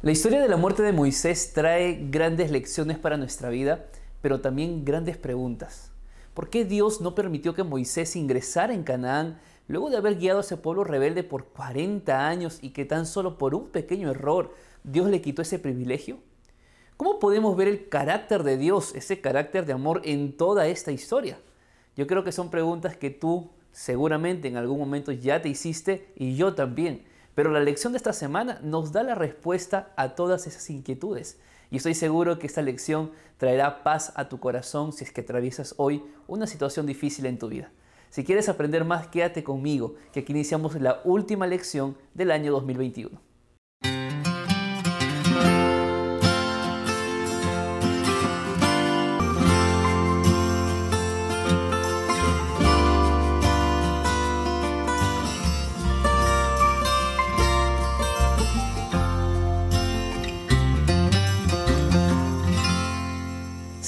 La historia de la muerte de Moisés trae grandes lecciones para nuestra vida, pero también grandes preguntas. ¿Por qué Dios no permitió que Moisés ingresara en Canaán luego de haber guiado a ese pueblo rebelde por 40 años y que tan solo por un pequeño error Dios le quitó ese privilegio? ¿Cómo podemos ver el carácter de Dios, ese carácter de amor en toda esta historia? Yo creo que son preguntas que tú seguramente en algún momento ya te hiciste y yo también. Pero la lección de esta semana nos da la respuesta a todas esas inquietudes. Y estoy seguro que esta lección traerá paz a tu corazón si es que atraviesas hoy una situación difícil en tu vida. Si quieres aprender más, quédate conmigo, que aquí iniciamos la última lección del año 2021.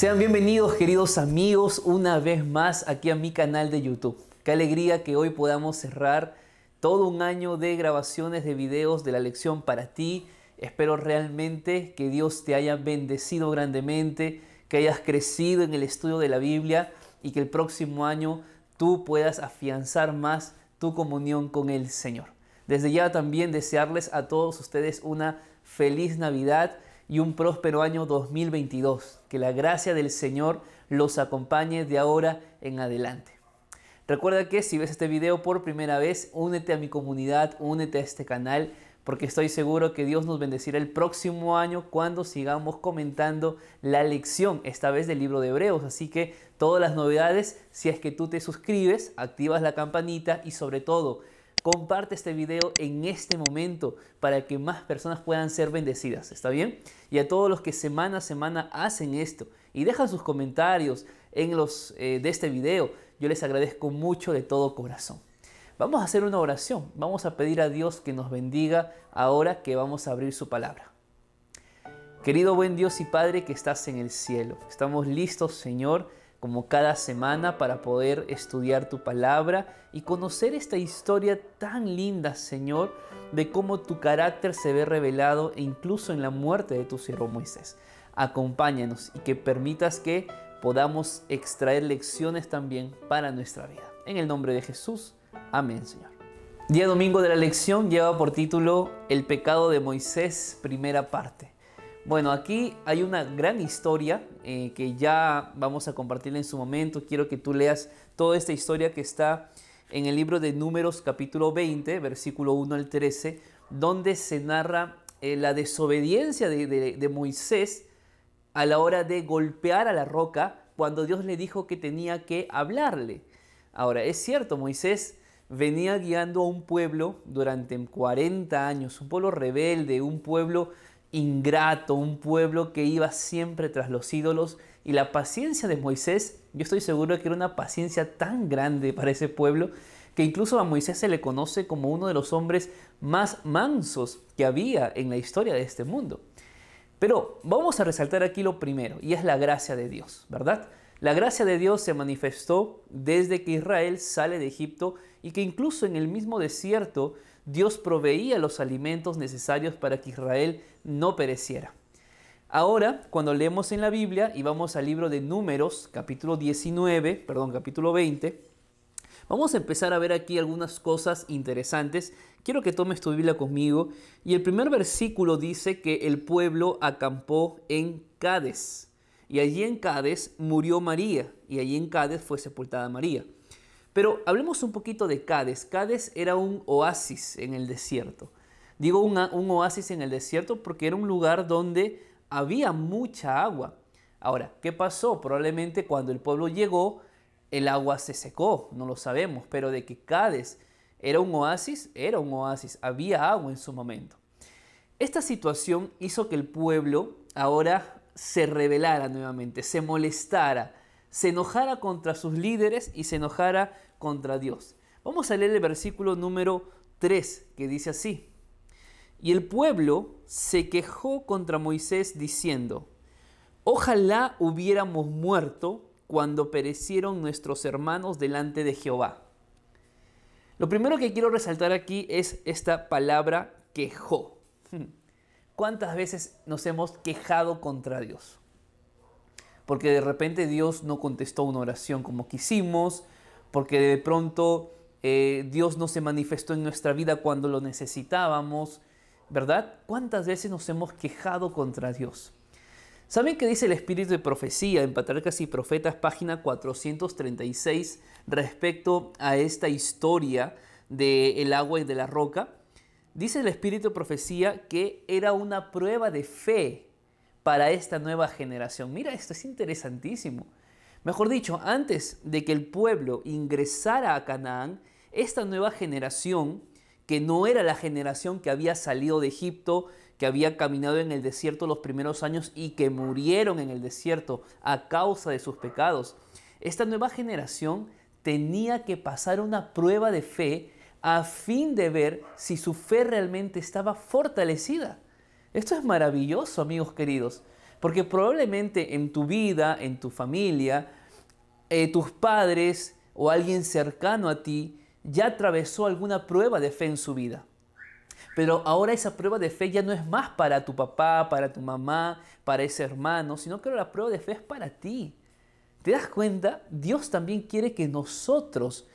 Sean bienvenidos queridos amigos una vez más aquí a mi canal de YouTube. Qué alegría que hoy podamos cerrar todo un año de grabaciones de videos de la lección para ti. Espero realmente que Dios te haya bendecido grandemente, que hayas crecido en el estudio de la Biblia y que el próximo año tú puedas afianzar más tu comunión con el Señor. Desde ya también desearles a todos ustedes una feliz Navidad y un próspero año 2022. Que la gracia del Señor los acompañe de ahora en adelante. Recuerda que si ves este video por primera vez, únete a mi comunidad, únete a este canal, porque estoy seguro que Dios nos bendecirá el próximo año cuando sigamos comentando la lección, esta vez del libro de Hebreos. Así que todas las novedades, si es que tú te suscribes, activas la campanita y sobre todo, Comparte este video en este momento para que más personas puedan ser bendecidas, ¿está bien? Y a todos los que semana a semana hacen esto y dejan sus comentarios en los eh, de este video, yo les agradezco mucho de todo corazón. Vamos a hacer una oración, vamos a pedir a Dios que nos bendiga ahora que vamos a abrir su palabra. Querido buen Dios y Padre que estás en el cielo, estamos listos, Señor, como cada semana para poder estudiar tu palabra y conocer esta historia tan linda, Señor, de cómo tu carácter se ve revelado e incluso en la muerte de tu siervo Moisés. Acompáñanos y que permitas que podamos extraer lecciones también para nuestra vida. En el nombre de Jesús. Amén, Señor. Día domingo de la lección lleva por título El pecado de Moisés, primera parte. Bueno, aquí hay una gran historia eh, que ya vamos a compartirla en su momento. Quiero que tú leas toda esta historia que está en el libro de Números capítulo 20, versículo 1 al 13, donde se narra eh, la desobediencia de, Moisés a la hora de golpear a la roca cuando Dios le dijo que tenía que hablarle. Ahora, es cierto, Moisés venía guiando a un pueblo durante 40 años, un pueblo rebelde, un pueblo ingrato, un pueblo que iba siempre tras los ídolos. Y la paciencia de Moisés, yo estoy seguro que era una paciencia tan grande para ese pueblo, que incluso a Moisés se le conoce como uno de los hombres más mansos que había en la historia de este mundo. Pero vamos a resaltar aquí lo primero, y es la gracia de Dios, ¿verdad? La gracia de Dios se manifestó desde que Israel sale de Egipto y que incluso en el mismo desierto Dios proveía los alimentos necesarios para que Israel no pereciera. Ahora, cuando leemos en la Biblia y vamos al libro de Números, capítulo 19, perdón, capítulo 20, vamos a empezar a ver aquí algunas cosas interesantes. Quiero que tomes tu Biblia conmigo. Y el primer versículo dice que el pueblo acampó en Cádiz. Y allí en Cádiz murió María. Y allí en Cádiz fue sepultada María. Pero hablemos un poquito de Cádiz. Cádiz era un oasis en el desierto. Digo un oasis en el desierto porque era un lugar donde había mucha agua. Ahora, ¿qué pasó? Probablemente cuando el pueblo llegó, el agua se secó, no lo sabemos, pero de que Cádiz era un oasis, era un oasis, había agua en su momento. Esta situación hizo que el pueblo ahora se rebelara nuevamente, se molestara, se enojara contra sus líderes y se enojara contra Dios. Vamos a leer el versículo número 3 que dice así. Y el pueblo se quejó contra Moisés diciendo, ojalá hubiéramos muerto cuando perecieron nuestros hermanos delante de Jehová. Lo primero que quiero resaltar aquí es esta palabra quejó. ¿cuántas veces nos hemos quejado contra Dios? Porque de repente Dios no contestó una oración como quisimos, porque de pronto eh, Dios no se manifestó en nuestra vida cuando lo necesitábamos, ¿verdad? ¿Cuántas veces nos hemos quejado contra Dios? ¿Saben qué dice el Espíritu de Profecía en Patriarcas y Profetas, página 436, respecto a esta historia del agua y de la roca? Dice el Espíritu de Profecía que era una prueba de fe para esta nueva generación. Mira, esto es interesantísimo. Mejor dicho, antes de que el pueblo ingresara a Canaán, esta nueva generación, que no era la generación que había salido de Egipto, que había caminado en el desierto los primeros años y que murieron en el desierto a causa de sus pecados, esta nueva generación tenía que pasar una prueba de fe a fin de ver si su fe realmente estaba fortalecida. Esto es maravilloso, amigos queridos, porque probablemente en tu vida, en tu familia, eh, tus padres o alguien cercano a ti ya atravesó alguna prueba de fe en su vida. Pero ahora esa prueba de fe ya no es más para tu papá, para tu mamá, para ese hermano, sino que la prueba de fe es para ti. ¿Te das cuenta? Dios también quiere que nosotros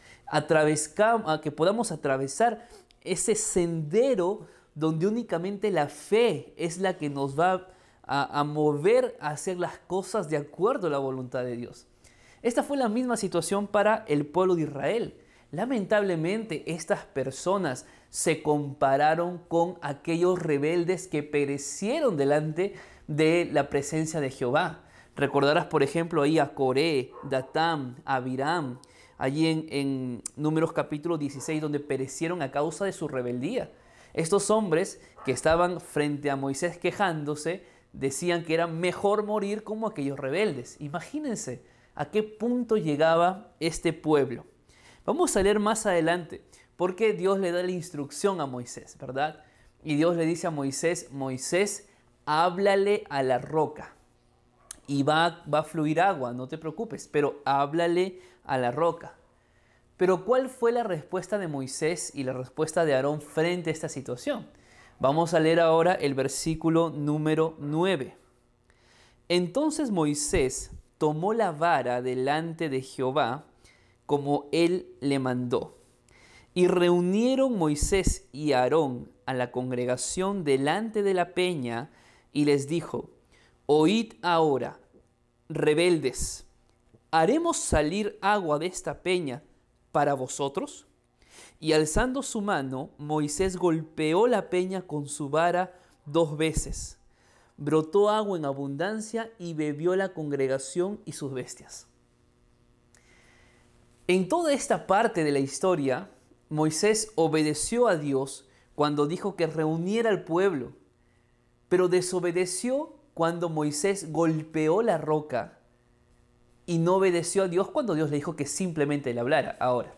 que podamos atravesar ese sendero donde únicamente la fe es la que nos va a, mover a hacer las cosas de acuerdo a la voluntad de Dios. Esta fue la misma situación para el pueblo de Israel. Lamentablemente estas personas se compararon con aquellos rebeldes que perecieron delante de la presencia de Jehová. Recordarás, por ejemplo, ahí a Coré, Datam, Abiram, allí en, en Números capítulo 16, donde perecieron a causa de su rebeldía. Estos hombres que estaban frente a Moisés quejándose, decían que era mejor morir como aquellos rebeldes. Imagínense a qué punto llegaba este pueblo. Vamos a leer más adelante, porque Dios le da la instrucción a Moisés, ¿verdad? Y Dios le dice a Moisés, Moisés, háblale a la roca y va, a fluir agua, no te preocupes, pero háblale a la roca. Pero ¿cuál fue la respuesta de Moisés y la respuesta de Aarón frente a esta situación? Vamos a leer ahora el versículo número 9. Entonces Moisés tomó la vara delante de Jehová, como él le mandó. Y reunieron Moisés y Aarón a la congregación delante de la peña y les dijo, Oíd ahora, rebeldes, ¿haremos salir agua de esta peña para vosotros? Y alzando su mano, Moisés golpeó la peña con su vara dos veces. Brotó agua en abundancia y bebió la congregación y sus bestias. En toda esta parte de la historia, Moisés obedeció a Dios cuando dijo que reuniera al pueblo, pero desobedeció cuando Moisés golpeó la roca y no obedeció a Dios cuando Dios le dijo que simplemente le hablara. Ahora,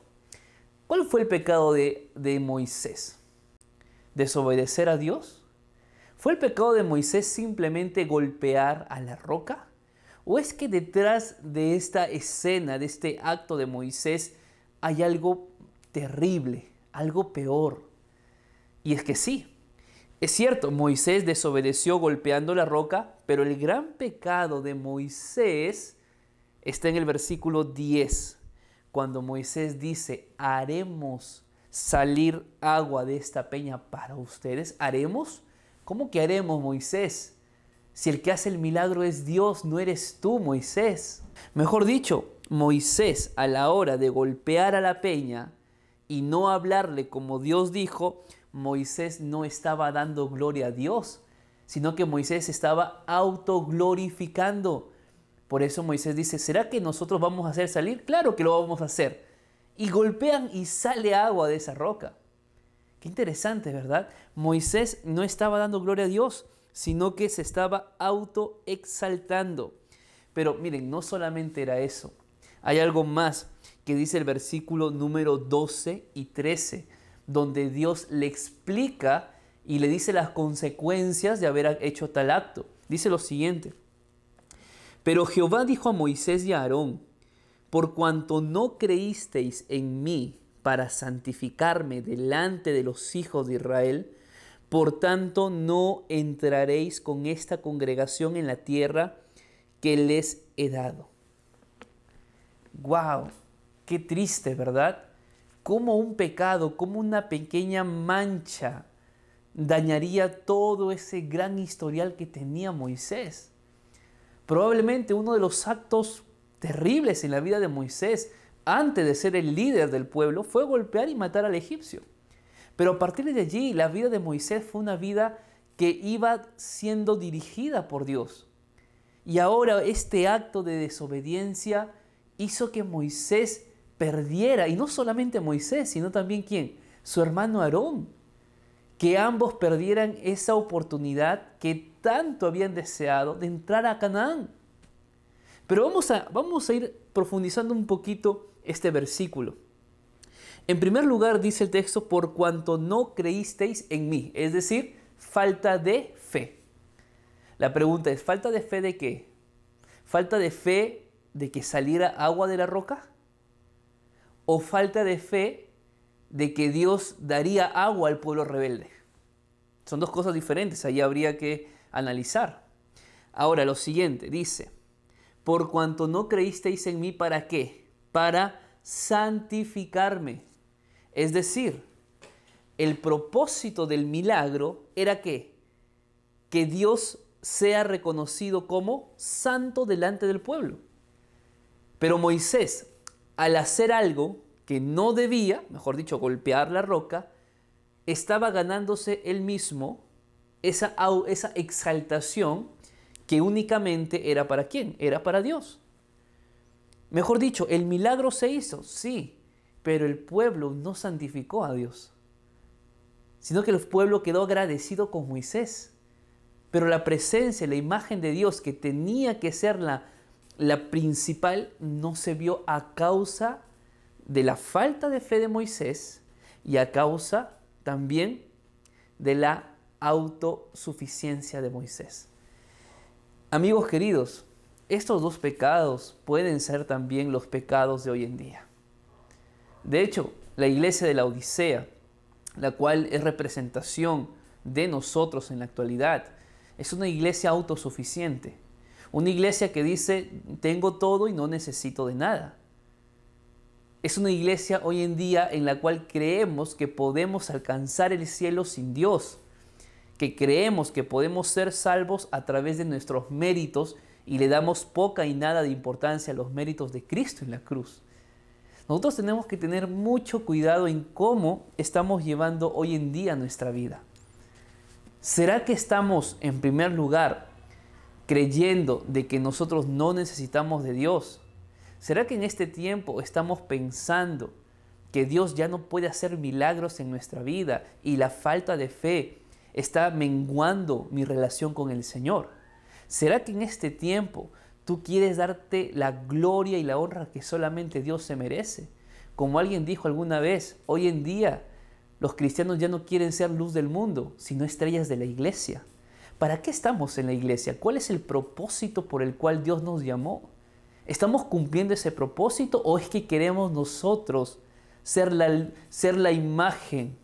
¿cuál fue el pecado de, de Moisés? ¿Desobedecer a Dios? ¿Fue el pecado de Moisés simplemente golpear a la roca? ¿O es que detrás de esta escena, de este acto de Moisés, hay algo terrible, algo peor? Y es que sí, es cierto, Moisés desobedeció golpeando la roca, pero el gran pecado de Moisés está en el versículo 10, cuando Moisés dice, haremos salir agua de esta peña para ustedes. ¿Haremos? ¿Cómo que haremos, Moisés? Si el que hace el milagro es Dios, no eres tú, Moisés. Mejor dicho, Moisés a la hora de golpear a la peña y no hablarle como Dios dijo, Moisés no estaba dando gloria a Dios, sino que Moisés estaba autoglorificando. Por eso Moisés dice, ¿será que nosotros vamos a hacer salir? Claro que lo vamos a hacer. Y golpean y sale agua de esa roca. Qué interesante, ¿verdad? Moisés no estaba dando gloria a Dios, sino que se estaba autoexaltando. Pero miren, no solamente era eso. Hay algo más que dice el versículo número 12 y 13, donde Dios le explica y le dice las consecuencias de haber hecho tal acto. Dice lo siguiente. Pero Jehová dijo a Moisés y a Aarón, por cuanto no creísteis en mí para santificarme delante de los hijos de Israel, Por tanto, no entraréis con esta congregación en la tierra que les he dado. ¡Wow! Qué triste, ¿verdad? Cómo un pecado, como una pequeña mancha dañaría todo ese gran historial que tenía Moisés. Probablemente uno de los actos terribles en la vida de Moisés, antes de ser el líder del pueblo, fue golpear y matar al egipcio. Pero a partir de allí, la vida de Moisés fue una vida que iba siendo dirigida por Dios. Y ahora este acto de desobediencia hizo que Moisés perdiera, y no solamente Moisés, sino también quién, su hermano Aarón, que ambos perdieran esa oportunidad que tanto habían deseado de entrar a Canaán. Pero vamos a, vamos a ir profundizando un poquito este versículo. En primer lugar dice el texto, por cuanto no creísteis en mí, es decir, falta de fe. La pregunta es, ¿falta de fe de qué? ¿Falta de fe de que saliera agua de la roca? ¿O falta de fe de que Dios daría agua al pueblo rebelde? Son dos cosas diferentes, ahí habría que analizar. Ahora, lo siguiente, dice, por cuanto no creísteis en mí, ¿para qué? Para santificarme es decir, el propósito del milagro era que, que Dios sea reconocido como santo delante del pueblo. Pero Moisés, al hacer algo que no debía, mejor dicho, golpear la roca, estaba ganándose él mismo esa, exaltación que únicamente era para quién? Era para Dios. Mejor dicho, el milagro se hizo, sí, pero el pueblo no santificó a Dios, sino que el pueblo quedó agradecido con Moisés. Pero la presencia, la imagen de Dios que tenía que ser la, la principal, no se vio a causa de la falta de fe de Moisés y a causa también de la autosuficiencia de Moisés. Amigos queridos, estos dos pecados pueden ser también los pecados de hoy en día. De hecho, la iglesia de la Odisea, la cual es representación de nosotros en la actualidad, es una iglesia autosuficiente. Una iglesia que dice, tengo todo y no necesito de nada. Es una iglesia hoy en día en la cual creemos que podemos alcanzar el cielo sin Dios, que creemos que podemos ser salvos a través de nuestros méritos y le damos poca y nada de importancia a los méritos de Cristo en la cruz. Nosotros tenemos que tener mucho cuidado en cómo estamos llevando hoy en día nuestra vida. ¿Será que estamos en primer lugar creyendo de que nosotros no necesitamos de Dios? ¿Será que en este tiempo estamos pensando que Dios ya no puede hacer milagros en nuestra vida y la falta de fe está menguando mi relación con el Señor? ¿Será que en este tiempo Tú quieres darte la gloria y la honra que solamente Dios se merece. Como alguien dijo alguna vez, hoy en día los cristianos ya no quieren ser luz del mundo, sino estrellas de la iglesia. ¿Para qué estamos en la iglesia? ¿Cuál es el propósito por el cual Dios nos llamó? ¿Estamos cumpliendo ese propósito o es que queremos nosotros ser la, ser la imagen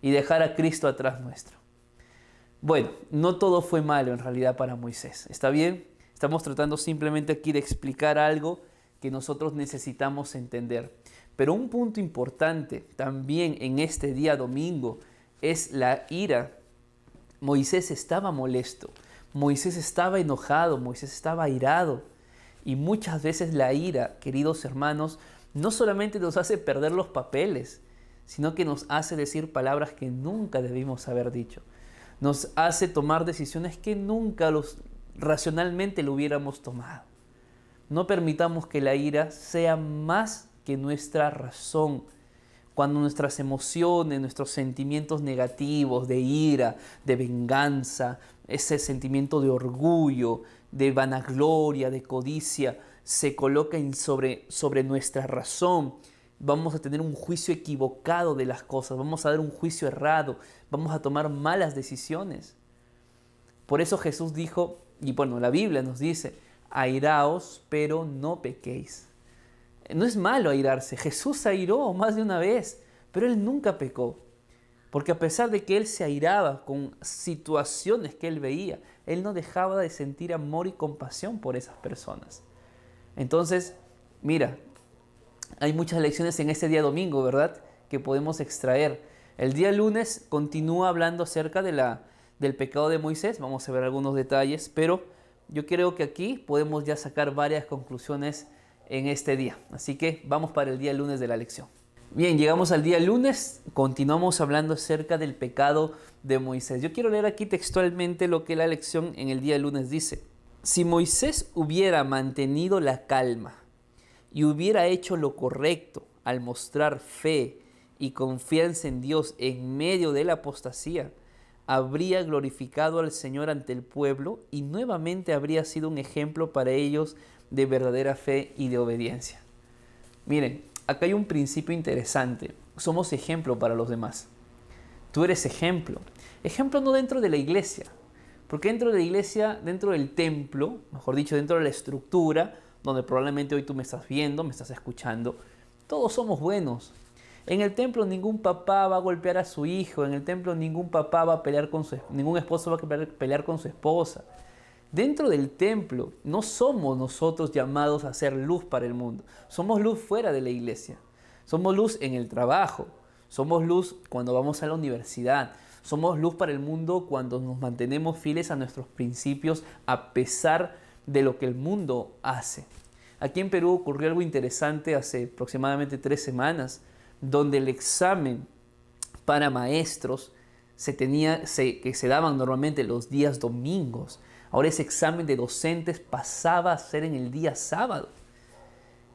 y dejar a Cristo atrás nuestro? Bueno, no todo fue malo en realidad para Moisés. ¿Está bien? Estamos tratando simplemente aquí de explicar algo que nosotros necesitamos entender. Pero un punto importante también en este día domingo es la ira. Moisés estaba molesto, Moisés estaba enojado, Moisés estaba airado. Y muchas veces la ira, queridos hermanos, no solamente nos hace perder los papeles, sino que nos hace decir palabras que nunca debimos haber dicho. Nos hace tomar decisiones que nunca los, racionalmente lo hubiéramos tomado. No permitamos que la ira sea más que nuestra razón. Cuando nuestras emociones, nuestros sentimientos negativos de ira, de venganza, ese sentimiento de orgullo, de vanagloria, de codicia, se colocan sobre, sobre nuestra razón, vamos a tener un juicio equivocado de las cosas, vamos a dar un juicio errado, vamos a tomar malas decisiones. Por eso Jesús dijo, y bueno, la Biblia nos dice, airaos, pero no pequéis. No es malo airarse. Jesús airó más de una vez, pero él nunca pecó. Porque a pesar de que él se airaba con situaciones que él veía, él no dejaba de sentir amor y compasión por esas personas. Entonces, mira, hay muchas lecciones en este día domingo, ¿verdad? Que podemos extraer. El día lunes continúa hablando acerca de la, del pecado de Moisés. Vamos a ver algunos detalles, pero yo creo que aquí podemos ya sacar varias conclusiones en este día. Así que vamos para el día lunes de la lección. Bien, llegamos al día lunes, continuamos hablando acerca del pecado de Moisés. Yo quiero leer aquí textualmente lo que la lección en el día lunes dice. Si Moisés hubiera mantenido la calma y hubiera hecho lo correcto al mostrar fe y confianza en Dios en medio de la apostasía, habría glorificado al Señor ante el pueblo y nuevamente habría sido un ejemplo para ellos de verdadera fe y de obediencia. Miren, acá hay un principio interesante. Somos ejemplo para los demás. Tú eres ejemplo. Ejemplo no dentro de la iglesia, porque dentro de la iglesia, dentro del templo, mejor dicho, dentro de la estructura, donde probablemente hoy tú me estás viendo, me estás escuchando, todos somos buenos. En el templo ningún papá va a golpear a su hijo, en el templo ningún papá va a pelear con su ningún esposo va a pelear con su esposa. Dentro del templo no somos nosotros llamados a ser luz para el mundo. Somos luz fuera de la iglesia. Somos luz en el trabajo. Somos luz cuando vamos a la universidad. Somos luz para el mundo cuando nos mantenemos fieles a nuestros principios a pesar de lo que el mundo hace. Aquí en Perú ocurrió algo interesante hace aproximadamente tres semanas, donde el examen para maestros se tenía, que se daban normalmente los días domingos, Ahora ese examen de docentes pasaba a ser en el día sábado.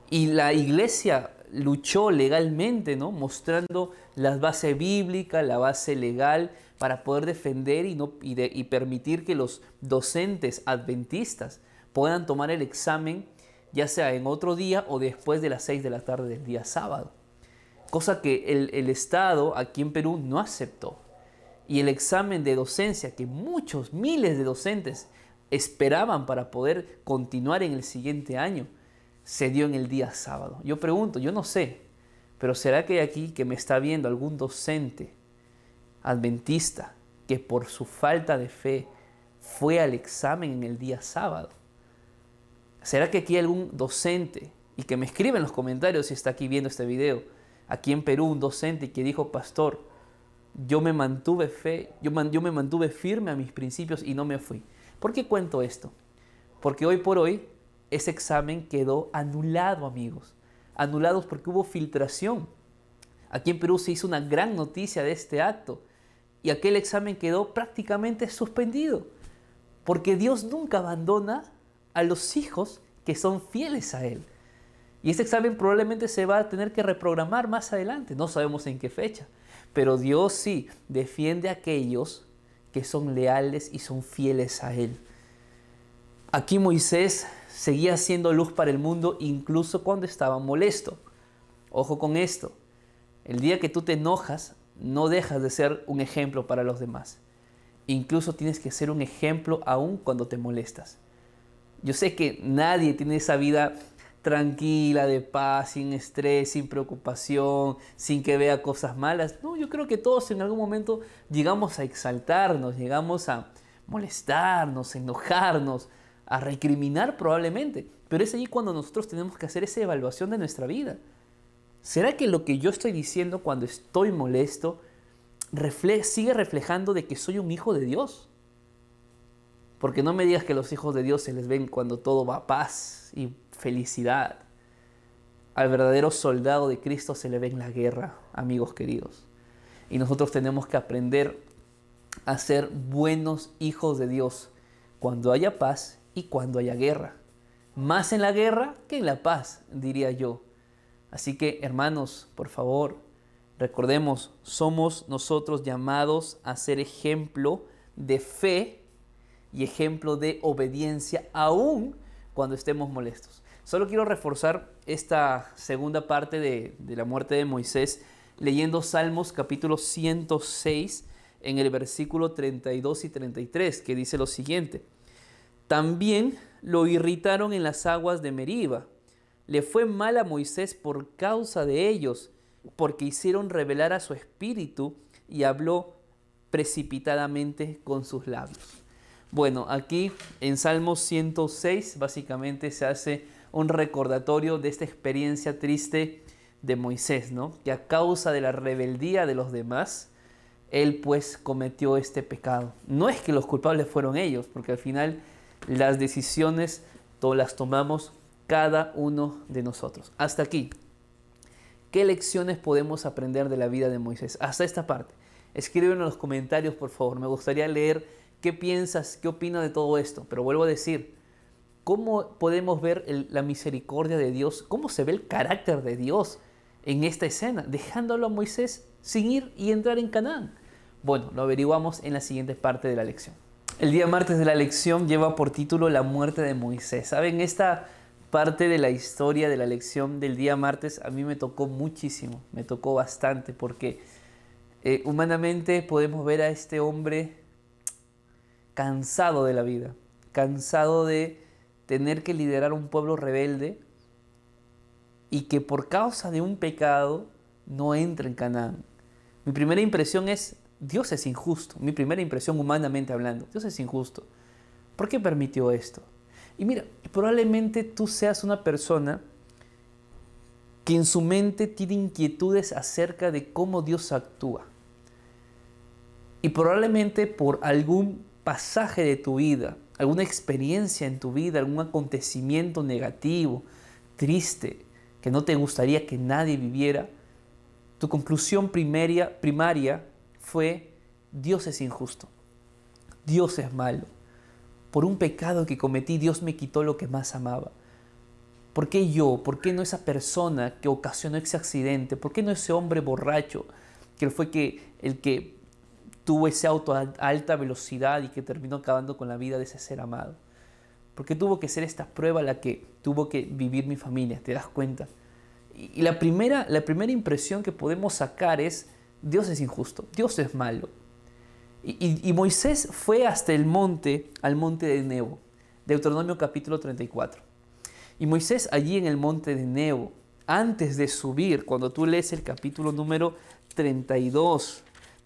Y la iglesia luchó legalmente, ¿no? mostrando la base bíblica, la base legal, para poder defender y, no, y permitir que los docentes adventistas puedan tomar el examen ya sea en otro día o después de las 6 de la tarde del día sábado. Cosa que el, el Estado aquí en Perú no aceptó. Y el examen de docencia que muchos, miles de docentes esperaban para poder continuar en el siguiente año, se dio en el día sábado. Yo pregunto, yo no sé, pero ¿será que hay aquí que me está viendo algún docente adventista que por su falta de fe fue al examen en el día sábado? ¿Será que aquí hay algún docente y que me escribe en los comentarios si está aquí viendo este video, aquí en Perú un docente que dijo, pastor, yo me mantuve fe, yo, yo me mantuve firme a mis principios y no me fui. ¿Por qué cuento esto? Porque hoy por hoy ese examen quedó anulado, amigos. Anulados porque hubo filtración. Aquí en Perú se hizo una gran noticia de este acto y aquel examen quedó prácticamente suspendido. Porque Dios nunca abandona a los hijos que son fieles a Él. Y ese examen probablemente se va a tener que reprogramar más adelante, no sabemos en qué fecha. Pero Dios sí defiende a aquellos que son leales y son fieles a Él. Aquí Moisés seguía siendo luz para el mundo incluso cuando estaba molesto. Ojo con esto. El día que tú te enojas, no dejas de ser un ejemplo para los demás. Incluso tienes que ser un ejemplo aún cuando te molestas. Yo sé que nadie tiene esa vida tranquila, de paz, sin estrés, sin preocupación, sin que vea cosas malas. No, yo creo que todos en algún momento llegamos a exaltarnos, llegamos a molestarnos, enojarnos, a recriminar probablemente. Pero es allí cuando nosotros tenemos que hacer esa evaluación de nuestra vida. ¿Será que lo que yo estoy diciendo cuando estoy molesto sigue reflejando de que soy un hijo de Dios? Porque no me digas que los hijos de Dios se les ven cuando todo va a paz y felicidad. Al verdadero soldado de Cristo se le ve en la guerra, amigos queridos. Y nosotros tenemos que aprender a ser buenos hijos de Dios cuando haya paz y cuando haya guerra. Más en la guerra que en la paz, diría yo. Así que, hermanos, por favor, recordemos, somos nosotros llamados a ser ejemplo de fe y ejemplo de obediencia aún cuando estemos molestos. Solo quiero reforzar esta segunda parte de, la muerte de Moisés leyendo Salmos capítulo 106 en el versículo 32 y 33, que dice lo siguiente. También lo irritaron en las aguas de Meriba. Le fue mal a Moisés por causa de ellos, porque hicieron revelar a su espíritu y habló precipitadamente con sus labios. Bueno, aquí en Salmo 106 básicamente se hace un recordatorio de esta experiencia triste de Moisés, ¿no? Que a causa de la rebeldía de los demás, él pues cometió este pecado. No es que los culpables fueron ellos, porque al final las decisiones las tomamos cada uno de nosotros. Hasta aquí. ¿Qué lecciones podemos aprender de la vida de Moisés? Hasta esta parte. Escríbelo en los comentarios, por favor. Me gustaría leer qué piensas, qué opinas de todo esto. Pero vuelvo a decir, ¿cómo podemos ver la misericordia de Dios? ¿Cómo se ve el carácter de Dios en esta escena? Dejándolo a Moisés sin ir y entrar en Canaán. Bueno, lo averiguamos en la siguiente parte de la lección. El día martes de la lección lleva por título La muerte de Moisés. ¿Saben? Esta parte de la historia de la lección del día martes a mí me tocó muchísimo, me tocó bastante, porque eh, humanamente podemos ver a este hombre cansado de la vida, cansado de tener que liderar un pueblo rebelde y que por causa de un pecado no entra en Canaán. Mi primera impresión es, Dios es injusto, mi primera impresión humanamente hablando, Dios es injusto. ¿Por qué permitió esto? Y mira, probablemente tú seas una persona que en su mente tiene inquietudes acerca de cómo Dios actúa. Y probablemente por algún pasaje de tu vida, alguna experiencia en tu vida, algún acontecimiento negativo, triste, que no te gustaría que nadie viviera, tu conclusión primaria, primaria fue, Dios es injusto, Dios es malo, por un pecado que cometí, Dios me quitó lo que más amaba. ¿Por qué yo? ¿Por qué no esa persona que ocasionó ese accidente? ¿Por qué no ese hombre borracho que fue que, el que tuvo ese auto a alta velocidad y que terminó acabando con la vida de ese ser amado? ¿Por qué tuvo que ser esta prueba la que tuvo que vivir mi familia? ¿Te das cuenta? Y la primera, la primera impresión que podemos sacar es, Dios es injusto, Dios es malo. Y, Moisés fue hasta el monte, al monte de Nebo, Deuteronomio capítulo 34. Y Moisés allí en el monte de Nebo, antes de subir, cuando tú lees el capítulo número 32,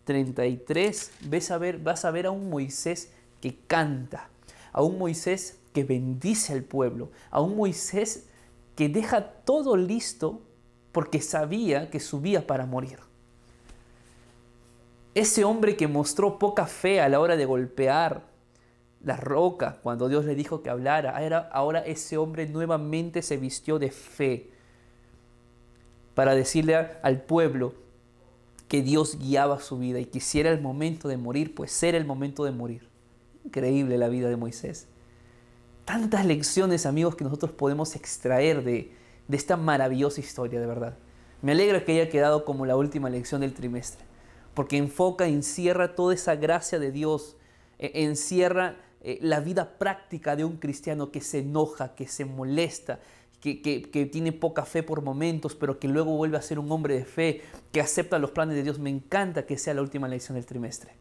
33, ves a ver, vas a ver a un Moisés que canta, a un Moisés que bendice al pueblo, a un Moisés que deja todo listo porque sabía que subía para morir. Ese hombre que mostró poca fe a la hora de golpear la roca cuando Dios le dijo que hablara, ahora ese hombre nuevamente se vistió de fe para decirle al pueblo que Dios guiaba su vida y que si era el momento de morir, pues era el momento de morir. Increíble la vida de Moisés. Tantas lecciones, amigos, que nosotros podemos extraer de, de esta maravillosa historia, de verdad. Me alegra que haya quedado como la última lección del trimestre porque enfoca, encierra toda esa gracia de Dios, e, encierra eh, la vida práctica de un cristiano que se enoja, que se molesta, que, que, tiene poca fe por momentos, pero que luego vuelve a ser un hombre de fe, que acepta los planes de Dios. Me encanta que sea la última lección del trimestre.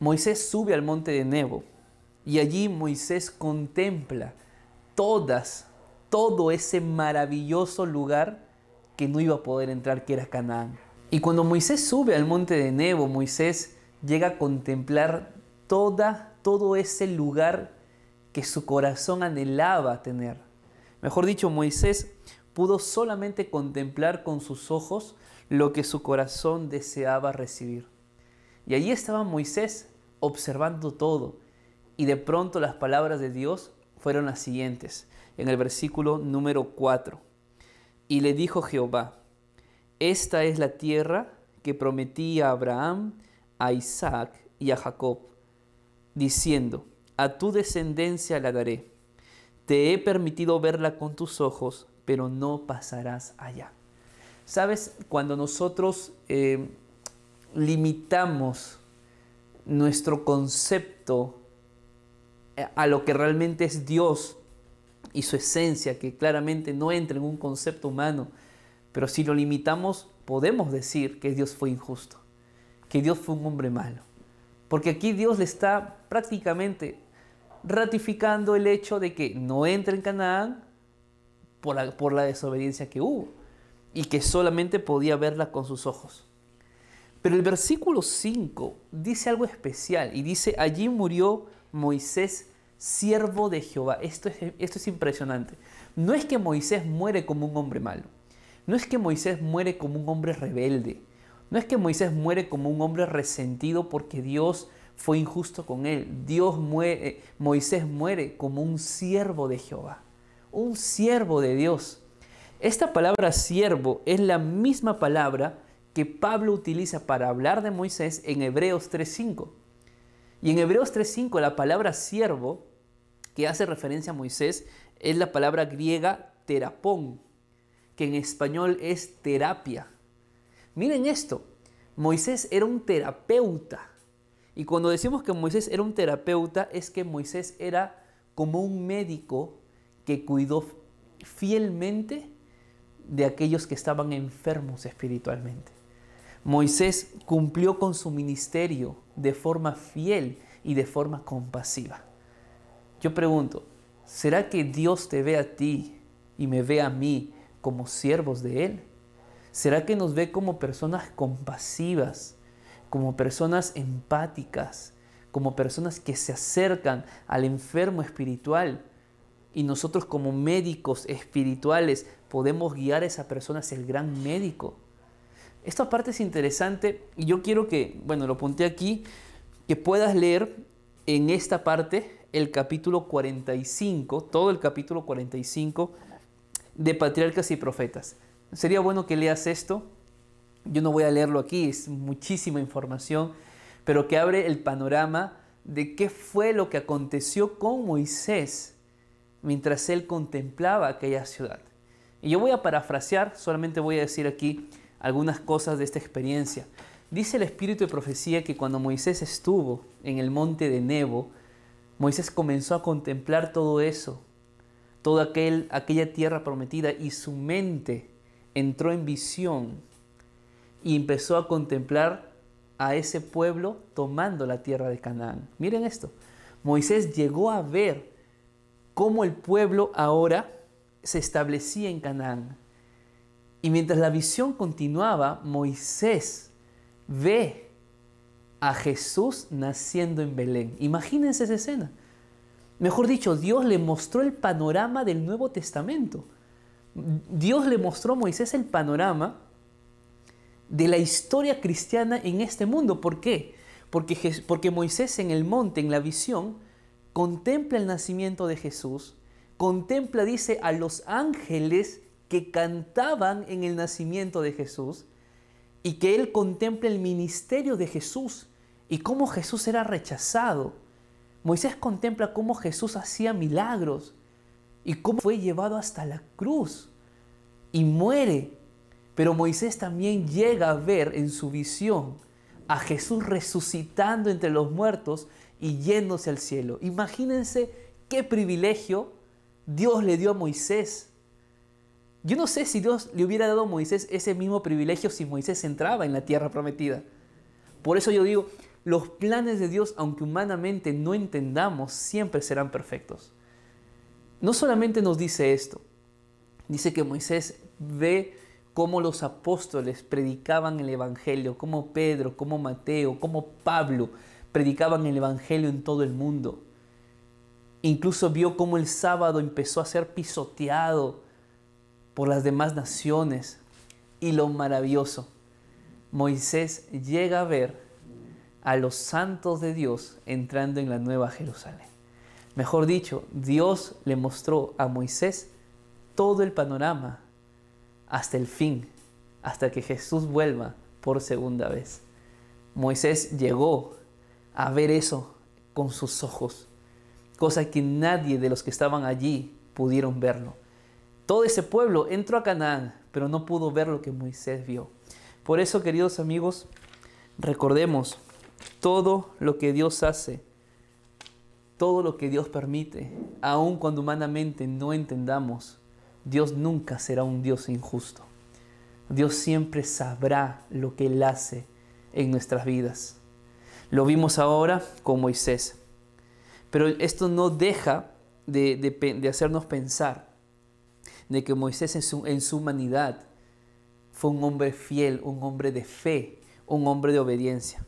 Moisés sube al monte de Nebo y allí Moisés contempla todas, todo ese maravilloso lugar que no iba a poder entrar, que era Canaán. Y cuando Moisés sube al monte de Nebo, Moisés llega a contemplar toda, todo ese lugar que su corazón anhelaba tener. Mejor dicho, Moisés pudo solamente contemplar con sus ojos lo que su corazón deseaba recibir. Y allí estaba Moisés observando todo. Y de pronto las palabras de Dios fueron las siguientes, en el versículo número 4. Y le dijo Jehová, esta es la tierra que prometí a Abraham, a Isaac y a Jacob, diciendo, a tu descendencia la daré. Te he permitido verla con tus ojos, pero no pasarás allá. Sabes, cuando nosotros eh, limitamos nuestro concepto eh, a lo que realmente es Dios y su esencia, que claramente no entra en un concepto humano, pero si lo limitamos, podemos decir que Dios fue injusto, que Dios fue un hombre malo. Porque aquí Dios le está prácticamente ratificando el hecho de que no entra en Canaán por la, por la desobediencia que hubo y que solamente podía verla con sus ojos. Pero el versículo 5 dice algo especial y dice, allí murió Moisés, siervo de Jehová. Esto es, esto es impresionante. No es que Moisés muere como un hombre malo. No es que Moisés muere como un hombre rebelde. No es que Moisés muere como un hombre resentido porque Dios fue injusto con él. Dios muere, eh, Moisés muere como un siervo de Jehová, un siervo de Dios. Esta palabra siervo es la misma palabra que Pablo utiliza para hablar de Moisés en Hebreos 3.5. Y en Hebreos 3.5 la palabra siervo, que hace referencia a Moisés, es la palabra griega terapón, que en español es terapia. Miren esto, Moisés era un terapeuta. Y cuando decimos que Moisés era un terapeuta, es que Moisés era como un médico que cuidó fielmente de aquellos que estaban enfermos espiritualmente. Moisés cumplió con su ministerio de forma fiel y de forma compasiva. Yo pregunto, ¿será que Dios te ve a ti y me ve a mí como siervos de Él? ¿Será que nos ve como personas compasivas, como personas empáticas, como personas que se acercan al enfermo espiritual? Y nosotros como médicos espirituales podemos guiar a esa persona hacia el gran médico. Esta parte es interesante y yo quiero que, bueno, lo apunté aquí, que puedas leer en esta parte el capítulo 45, todo el capítulo 45 de Patriarcas y Profetas. Sería bueno que leas esto. Yo no voy a leerlo aquí, es muchísima información, pero que abre el panorama de qué fue lo que aconteció con Moisés mientras él contemplaba aquella ciudad. Y yo voy a parafrasear, solamente voy a decir aquí algunas cosas de esta experiencia. Dice el espíritu de profecía que cuando Moisés estuvo en el monte de Nebo, Moisés comenzó a contemplar todo eso, toda aquel, aquella tierra prometida y su mente entró en visión y empezó a contemplar a ese pueblo tomando la tierra de Canaán. Miren esto, Moisés llegó a ver cómo el pueblo ahora se establecía en Canaán. Y mientras la visión continuaba, Moisés ve a Jesús naciendo en Belén. Imagínense esa escena. Mejor dicho, Dios le mostró el panorama del Nuevo Testamento. Dios le mostró a Moisés el panorama de la historia cristiana en este mundo. ¿Por qué? Porque, porque Moisés en el monte, en la visión, contempla el nacimiento de Jesús, contempla, dice, a los ángeles que cantaban en el nacimiento de Jesús y que él contempla el ministerio de Jesús y cómo Jesús era rechazado. Moisés contempla cómo Jesús hacía milagros y cómo fue llevado hasta la cruz y muere. Pero Moisés también llega a ver en su visión a Jesús resucitando entre los muertos y yéndose al cielo. Imagínense qué privilegio Dios le dio a Moisés yo no sé si Dios le hubiera dado a Moisés ese mismo privilegio si Moisés entraba en la tierra prometida. Por eso yo digo, los planes de Dios, aunque humanamente no entendamos, siempre serán perfectos. No solamente nos dice esto, dice que Moisés ve cómo los apóstoles predicaban el Evangelio, cómo Pedro, cómo Mateo, cómo Pablo predicaban el Evangelio en todo el mundo. Incluso vio cómo el sábado empezó a ser pisoteado por las demás naciones. Y lo maravilloso, Moisés llega a ver a los santos de Dios entrando en la nueva Jerusalén. Mejor dicho, Dios le mostró a Moisés todo el panorama hasta el fin, hasta que Jesús vuelva por segunda vez. Moisés llegó a ver eso con sus ojos, cosa que nadie de los que estaban allí pudieron verlo. Todo ese pueblo entró a Canaán, pero no pudo ver lo que Moisés vio. Por eso, queridos amigos, recordemos todo lo que Dios hace, todo lo que Dios permite, aun cuando humanamente no entendamos, Dios nunca será un Dios injusto. Dios siempre sabrá lo que Él hace en nuestras vidas. Lo vimos ahora con Moisés. Pero esto no deja de, hacernos pensar de que Moisés en su, humanidad fue un hombre fiel, un hombre de fe, un hombre de obediencia.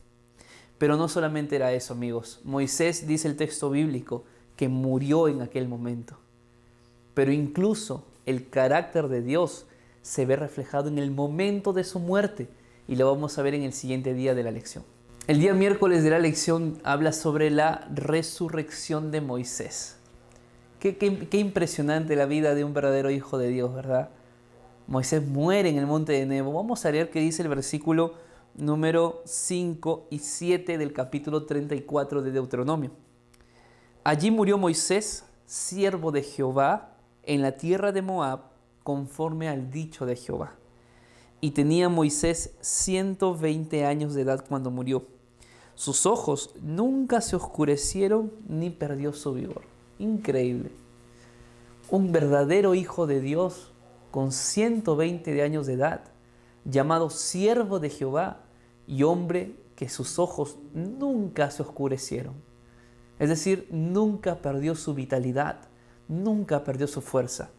Pero no solamente era eso, amigos. Moisés, dice el texto bíblico, que murió en aquel momento. Pero incluso el carácter de Dios se ve reflejado en el momento de su muerte y lo vamos a ver en el siguiente día de la lección. El día miércoles de la lección habla sobre la resurrección de Moisés. Qué, impresionante la vida de un verdadero hijo de Dios, ¿verdad? Moisés muere en el monte de Nebo. Vamos a leer qué dice el versículo número 5 y 7 del capítulo 34 de Deuteronomio. Allí murió Moisés, siervo de Jehová, en la tierra de Moab, conforme al dicho de Jehová. Y tenía Moisés 120 años de edad cuando murió. Sus ojos nunca se oscurecieron ni perdió su vigor. Increíble. Un verdadero hijo de Dios con 120 de años de edad, llamado siervo de Jehová y hombre que sus ojos nunca se oscurecieron. Es decir, nunca perdió su vitalidad, nunca perdió su fuerza.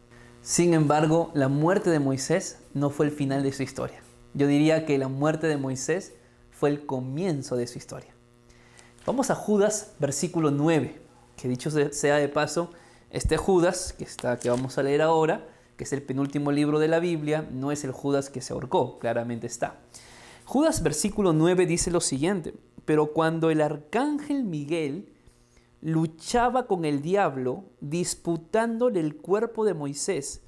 Sin embargo, la muerte de Moisés no fue el final de su historia. Yo diría que la muerte de Moisés fue el comienzo de su historia. Vamos a Judas, versículo 9 que dicho sea de paso, este Judas, que, está, que vamos a leer ahora, que es el penúltimo libro de la Biblia, no es el Judas que se ahorcó, claramente está. Judas versículo 9 dice lo siguiente, pero cuando el arcángel Miguel luchaba con el diablo, disputándole el cuerpo de Moisés,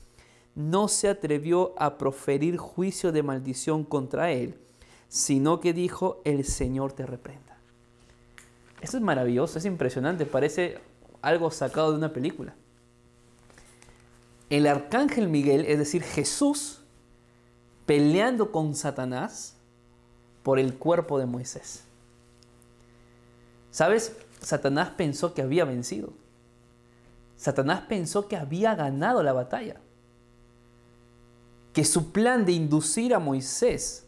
no se atrevió a proferir juicio de maldición contra él, sino que dijo, el Señor te reprenda. Eso es maravilloso, es impresionante, parece algo sacado de una película. El arcángel Miguel, es decir, Jesús, peleando con Satanás por el cuerpo de Moisés. ¿Sabes? Satanás pensó que había vencido. Satanás pensó que había ganado la batalla. Que su plan de inducir a Moisés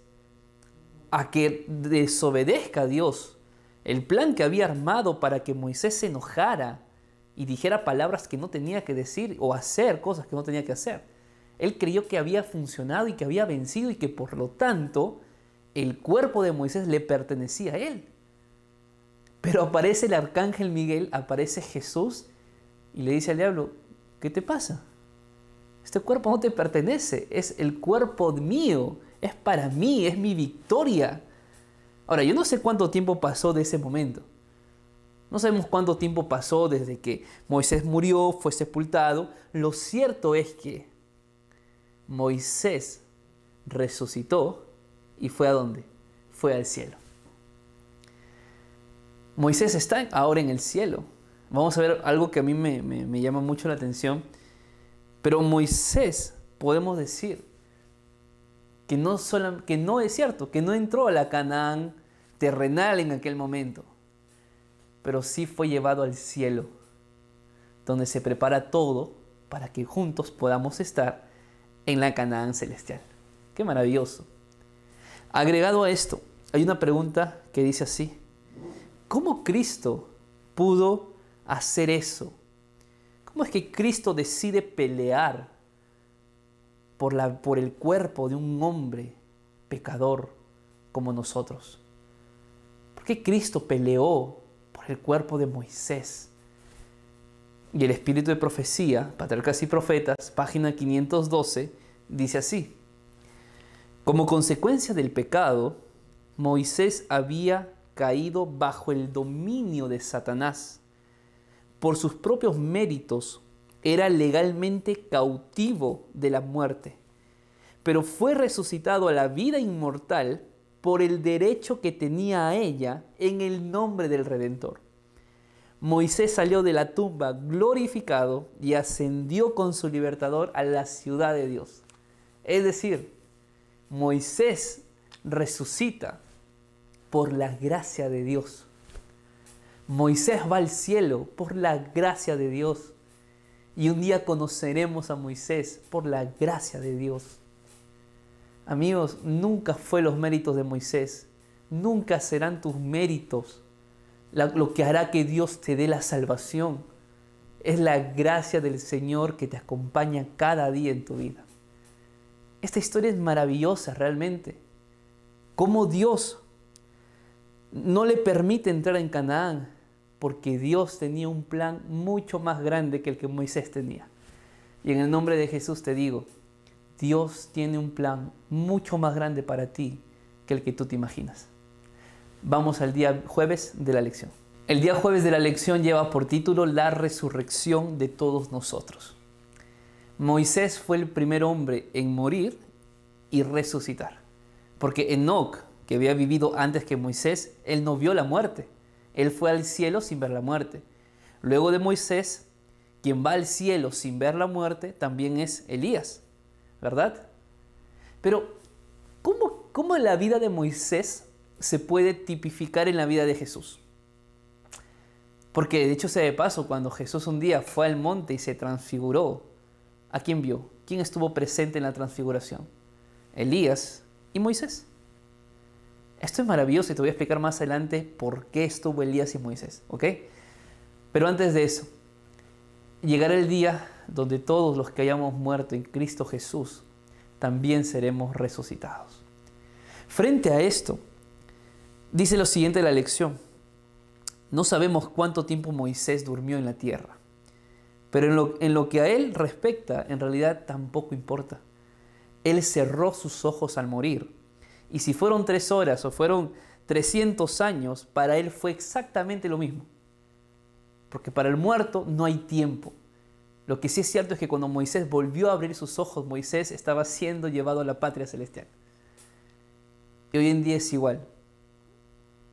a que desobedezca a Dios el plan que había armado para que Moisés se enojara y dijera palabras que no tenía que decir o hacer cosas que no tenía que hacer. Él creyó que había funcionado y que había vencido y que por lo tanto el cuerpo de Moisés le pertenecía a él. Pero aparece el arcángel Miguel, aparece Jesús y le dice al diablo, ¿qué te pasa? Este cuerpo no te pertenece, es el cuerpo mío, es para mí, es mi victoria. Ahora, yo no sé cuánto tiempo pasó de ese momento. No sabemos cuánto tiempo pasó desde que Moisés murió, fue sepultado. Lo cierto es que Moisés resucitó y fue a dónde? Fue al cielo. Moisés está ahora en el cielo. Vamos a ver algo que a mí me, llama mucho la atención. Pero Moisés, podemos decir, que no, que no es cierto, que no entró a la Canaán terrenal en aquel momento, pero sí fue llevado al cielo, donde se prepara todo para que juntos podamos estar en la Canaán celestial. Qué maravilloso. Agregado a esto, hay una pregunta que dice así, ¿cómo Cristo pudo hacer eso? ¿Cómo es que Cristo decide pelear por, la, por el cuerpo de un hombre pecador como nosotros? ¿Por qué Cristo peleó por el cuerpo de Moisés? Y el espíritu de profecía, Patriarcas y Profetas, página 512, dice así. Como consecuencia del pecado, Moisés había caído bajo el dominio de Satanás. Por sus propios méritos, era legalmente cautivo de la muerte, pero fue resucitado a la vida inmortal por el derecho que tenía a ella en el nombre del Redentor. Moisés salió de la tumba glorificado y ascendió con su libertador a la ciudad de Dios. Es decir, Moisés resucita por la gracia de Dios. Moisés va al cielo por la gracia de Dios. Y un día conoceremos a Moisés por la gracia de Dios. Amigos, nunca fue los méritos de Moisés, nunca serán tus méritos lo que hará que Dios te dé la salvación. Es la gracia del Señor que te acompaña cada día en tu vida. Esta historia es maravillosa realmente. Cómo Dios no le permite entrar en Canaán porque Dios tenía un plan mucho más grande que el que Moisés tenía. Y en el nombre de Jesús te digo, Dios tiene un plan mucho más grande para ti que el que tú te imaginas. Vamos al día jueves de la lección. El día jueves de la lección lleva por título La resurrección de todos nosotros. Moisés fue el primer hombre en morir y resucitar. Porque Enoch, que había vivido antes que Moisés, él no vio la muerte. Él fue al cielo sin ver la muerte. Luego de Moisés, quien va al cielo sin ver la muerte también es Elías, ¿verdad? Pero, ¿cómo, cómo la vida de Moisés se puede tipificar en la vida de Jesús? Porque de hecho se de paso, cuando Jesús un día fue al monte y se transfiguró, ¿a quién vio? ¿Quién estuvo presente en la transfiguración? Elías y Moisés. Esto es maravilloso y te voy a explicar más adelante por qué estuvo Elías y Moisés, ¿ok? Pero antes de eso, llegará el día donde todos los que hayamos muerto en Cristo Jesús también seremos resucitados. Frente a esto, dice lo siguiente de la lección. No sabemos cuánto tiempo Moisés durmió en la tierra, pero en lo, en lo que a él respecta, en realidad tampoco importa. Él cerró sus ojos al morir y si fueron tres horas o fueron 300 años, para él fue exactamente lo mismo. Porque para el muerto no hay tiempo. Lo que sí es cierto es que cuando Moisés volvió a abrir sus ojos, Moisés estaba siendo llevado a la patria celestial. Y hoy en día es igual.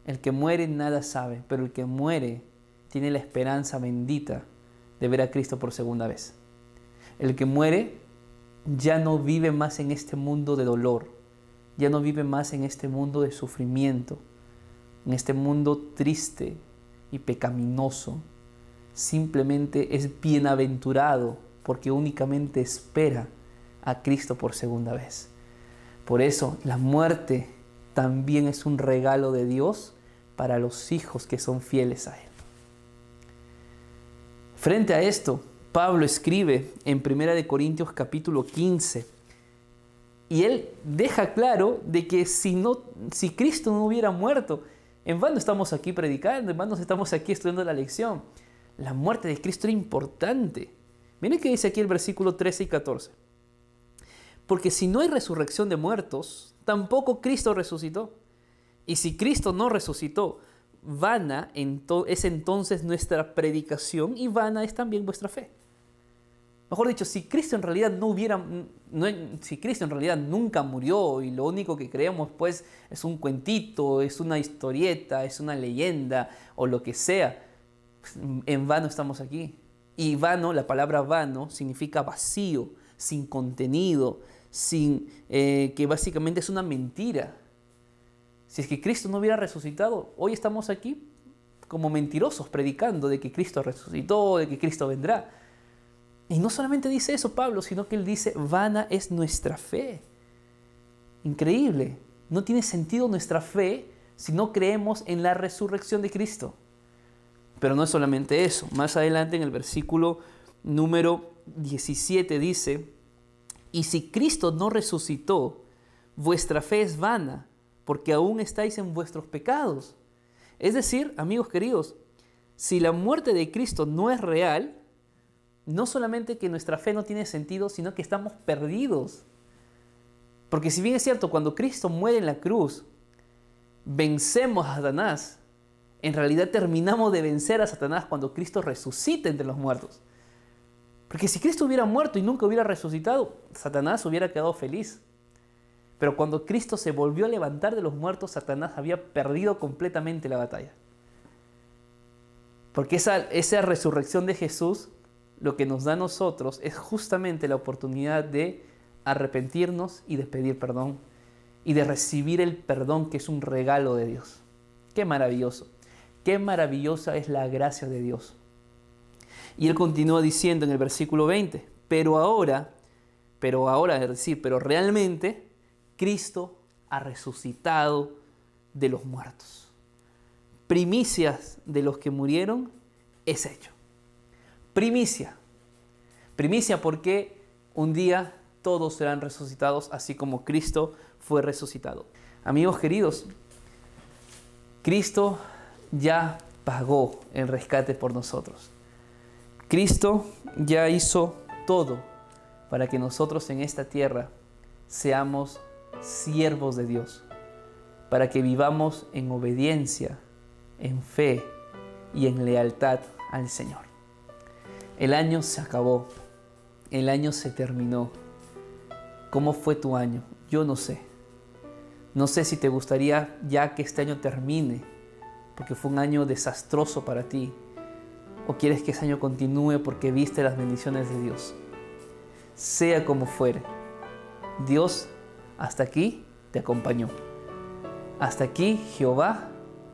El que muere nada sabe, pero el que muere tiene la esperanza bendita de ver a Cristo por segunda vez. El que muere ya no vive más en este mundo de dolor, ya no vive más en este mundo de sufrimiento, en este mundo triste y pecaminoso. Simplemente es bienaventurado porque únicamente espera a Cristo por segunda vez. Por eso la muerte también es un regalo de Dios para los hijos que son fieles a Él. Frente a esto, Pablo escribe en 1 Corintios capítulo 15, y él deja claro de que si, no, si Cristo no hubiera muerto, en vano estamos aquí predicando, en vano estamos aquí estudiando la lección. La muerte de Cristo era importante. Miren que dice aquí el versículo 13 y 14. Porque si no hay resurrección de muertos, tampoco Cristo resucitó. Y si Cristo no resucitó, vana es entonces nuestra predicación y vana es también vuestra fe. Mejor dicho, si Cristo en realidad no hubiera, si Cristo en realidad nunca murió y lo único que creemos pues es un cuentito, es una historieta, es una leyenda o lo que sea, en vano estamos aquí. Y vano, la palabra vano significa vacío, sin contenido, sin eh, que básicamente es una mentira. Si es que Cristo no hubiera resucitado, hoy estamos aquí como mentirosos predicando de que Cristo resucitó, de que Cristo vendrá. Y no solamente dice eso Pablo, sino que él dice, vana es nuestra fe. Increíble. No tiene sentido nuestra fe si no creemos en la resurrección de Cristo. Pero no es solamente eso. Más adelante en el versículo número 17 dice, y si Cristo no resucitó, vuestra fe es vana, porque aún estáis en vuestros pecados. Es decir, amigos queridos, si la muerte de Cristo no es real, no solamente que nuestra fe no tiene sentido, sino que estamos perdidos. Porque si bien es cierto, cuando Cristo muere en la cruz, vencemos a Satanás, en realidad terminamos de vencer a Satanás cuando Cristo resucita entre los muertos. Porque si Cristo hubiera muerto y nunca hubiera resucitado, Satanás hubiera quedado feliz. Pero cuando Cristo se volvió a levantar de los muertos, Satanás había perdido completamente la batalla. Porque esa, esa resurrección de Jesús lo que nos da a nosotros es justamente la oportunidad de arrepentirnos y de pedir perdón y de recibir el perdón que es un regalo de Dios. Qué maravilloso, qué maravillosa es la gracia de Dios. Y él continúa diciendo en el versículo 20, pero ahora, pero ahora, es decir, pero realmente Cristo ha resucitado de los muertos. Primicias de los que murieron es hecho. Primicia. Primicia porque un día todos serán resucitados así como Cristo fue resucitado. Amigos queridos, Cristo ya pagó el rescate por nosotros. Cristo ya hizo todo para que nosotros en esta tierra seamos siervos de Dios, para que vivamos en obediencia, en fe y en lealtad al Señor. El año se acabó, el año se terminó. ¿Cómo fue tu año? Yo no sé. No sé si te gustaría ya que este año termine, porque fue un año desastroso para ti, o quieres que ese año continúe porque viste las bendiciones de Dios. Sea como fuere, Dios hasta aquí te acompañó. Hasta aquí Jehová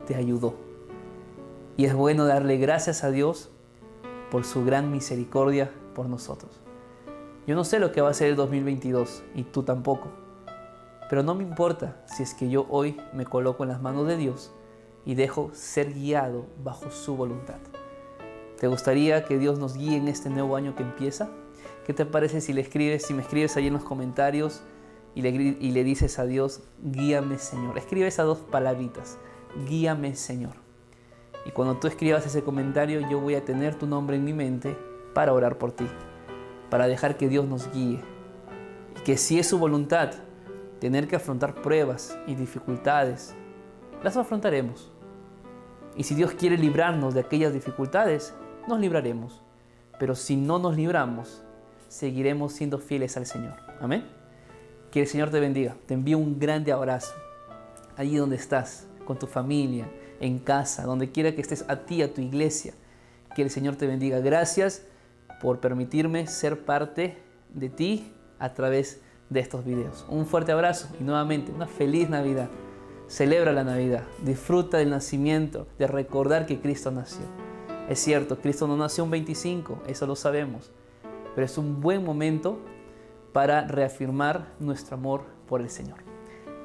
te ayudó. Y es bueno darle gracias a Dios por su gran misericordia por nosotros. Yo no sé lo que va a ser el 2022 y tú tampoco. Pero no me importa si es que yo hoy me coloco en las manos de Dios y dejo ser guiado bajo su voluntad. ¿Te gustaría que Dios nos guíe en este nuevo año que empieza? ¿Qué te parece si le escribes, si me escribes ahí en los comentarios y le, y le dices a Dios, guíame Señor? Escribe esas dos palabritas, guíame Señor. Y cuando tú escribas ese comentario, yo voy a tener tu nombre en mi mente para orar por ti, para dejar que Dios nos guíe. Y que si es su voluntad tener que afrontar pruebas y dificultades, las afrontaremos. Y si Dios quiere librarnos de aquellas dificultades, nos libraremos. Pero si no nos libramos, seguiremos siendo fieles al Señor. Amén. Que el Señor te bendiga. Te envío un grande abrazo. Allí donde estás, con tu familia, en casa, donde quiera que estés, a ti, a tu iglesia. Que el Señor te bendiga. Gracias por permitirme ser parte de ti a través de estos videos. Un fuerte abrazo y nuevamente una feliz Navidad. Celebra la Navidad, disfruta del nacimiento, de recordar que Cristo nació. Es cierto, Cristo no nació un 25, eso lo sabemos, pero es un buen momento para reafirmar nuestro amor por el Señor.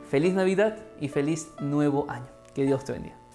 Feliz Navidad y feliz nuevo año. Que Dios te bendiga.